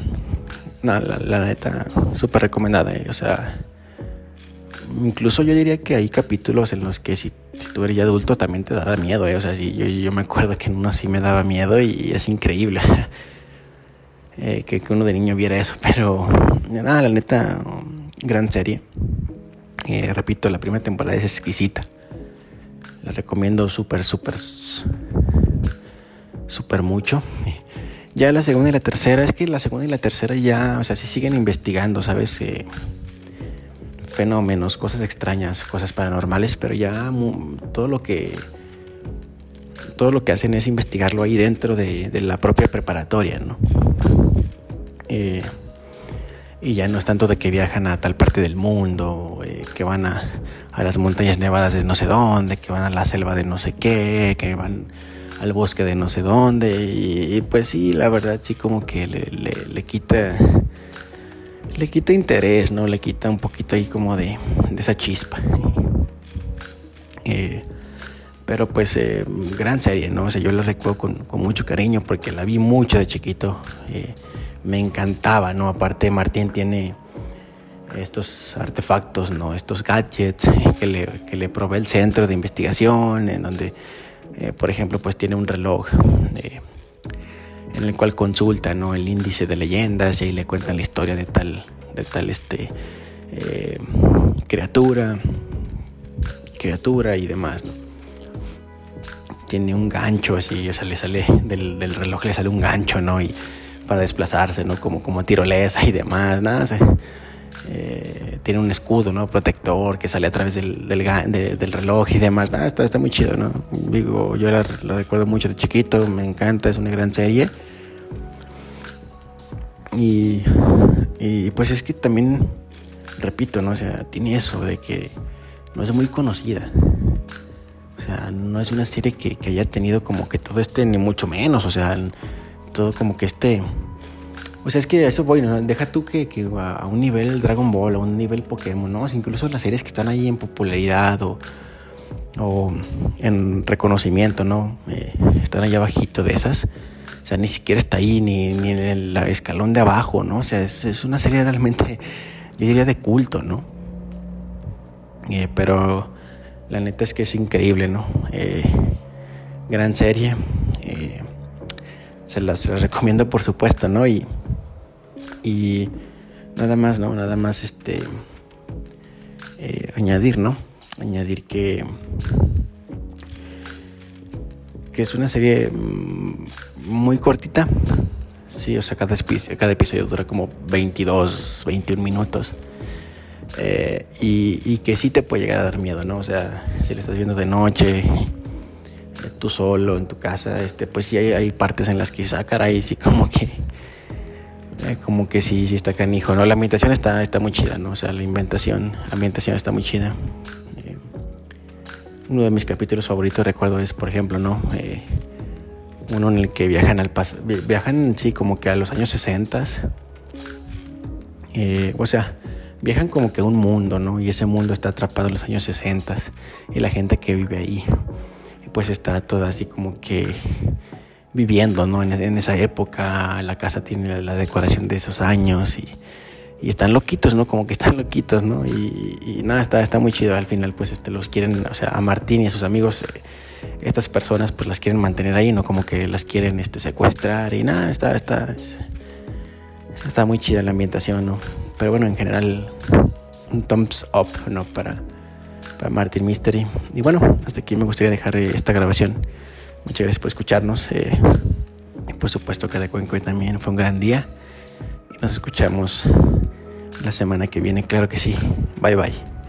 A: no, la, neta, súper recomendada. Eh. O sea, incluso yo diría que hay capítulos en los que si, tú eres ya adulto también te dará miedo. Eh. O sea, sí, yo, me acuerdo que en uno sí me daba miedo y es increíble. *laughs* O sea, eh, que, uno de niño viera eso. Pero, nada, la neta, gran serie. repito, la primera temporada es exquisita. La recomiendo súper, súper, súper mucho. Ya la segunda y la tercera, es que la segunda y la tercera ya, o sea, sí siguen investigando, ¿sabes? Eh, fenómenos, cosas extrañas, cosas paranormales, pero ya todo lo que todo lo que hacen es investigarlo ahí dentro de, la propia preparatoria, ¿no? Eh, y ya no es tanto de que viajan a tal parte del mundo, eh, que van a, a, las montañas nevadas de no sé dónde, que van a la selva de no sé qué, que van al bosque de no sé dónde. Y, pues sí, la verdad sí como que le, quita... Le quita interés, ¿no? Le quita un poquito ahí como de, esa chispa. Eh, pero pues eh, gran serie, ¿no? O yo la recuerdo con, mucho cariño porque la vi mucho de chiquito. Eh, me encantaba, ¿no? Aparte Martín tiene estos artefactos, ¿no? Estos gadgets *laughs* que le, que le provee el centro de investigación, en donde eh, por ejemplo, pues tiene un reloj eh, en el cual consulta ¿no? el índice de leyendas y ahí le cuentan la historia de tal, de tal este, eh, criatura, criatura y demás. Tiene un gancho así, o sea, le sale del, reloj le sale un gancho, ¿no? Y para desplazarse, ¿no? Como, como tirolesa y demás, nada. Eh, tiene un escudo, ¿no? Protector que sale a través del, del, reloj y demás. Ah, está, está muy chido, ¿no? Digo, yo la, recuerdo mucho de chiquito, me encanta, es una gran serie. Y, y, pues es que también, repito, ¿no? O sea, tiene eso de que no es muy conocida. O sea, no es una serie que, que haya tenido como que todo este, ni mucho menos. O sea, todo como que este o sea, es que eso voy, ¿no? deja tú que, a un nivel Dragon Ball, a un nivel Pokémon, ¿no? incluso las series que están ahí en popularidad o, o en reconocimiento, ¿no? Eh, están allá abajito de esas. O sea, ni siquiera está ahí, ni, ni en el escalón de abajo, ¿no? O sea, es, una serie realmente, yo diría, de culto, ¿no? Eh, pero la neta es que es increíble, ¿no? Eh, gran serie. se las recomiendo, por supuesto, ¿no? Y y nada más, ¿no? Nada más este eh, añadir, ¿no? Añadir que que es una serie mm, muy cortita, Sí, o sea, cada, cada episodio dura como 22, 21 minutos. Eh, y, que sí te puede llegar a dar miedo, ¿no? O sea, si le estás viendo de noche, tú solo en tu casa, este, pues sí hay, partes en las que sacar ahí sí como que eh, como que sí, sí está canijo, ¿no? La ambientación está, está muy chida, ¿no? O sea, la inventación, ambientación está muy chida. uno de mis capítulos favoritos, recuerdo, es, por ejemplo, ¿no? uno en el que viajan al pasado, viajan, sí, como que a los años 60. o sea, viajan como que a un mundo, ¿no? Y ese mundo está atrapado en los años 60 y la gente que vive ahí, pues está toda así como que viviendo, ¿no? En, esa época, la casa tiene la, decoración de esos años y, están loquitos, ¿no? Como que están loquitos, ¿no? Y, nada, está, está muy chido. Al final, pues este, los quieren, o sea, a Martín y a sus amigos, eh, estas personas, pues las quieren mantener ahí, ¿no? Como que las quieren este, secuestrar y nada, está, está, está muy chida la ambientación, ¿no? Pero bueno, en general, un thumbs up, ¿no? Para, para Martin Mystery. Y bueno, hasta aquí me gustaría dejar eh, esta grabación. Muchas gracias por escucharnos. Eh, y por supuesto que de Cuenco también fue un gran día. Y nos escuchamos la semana que viene, claro que sí. Bye bye.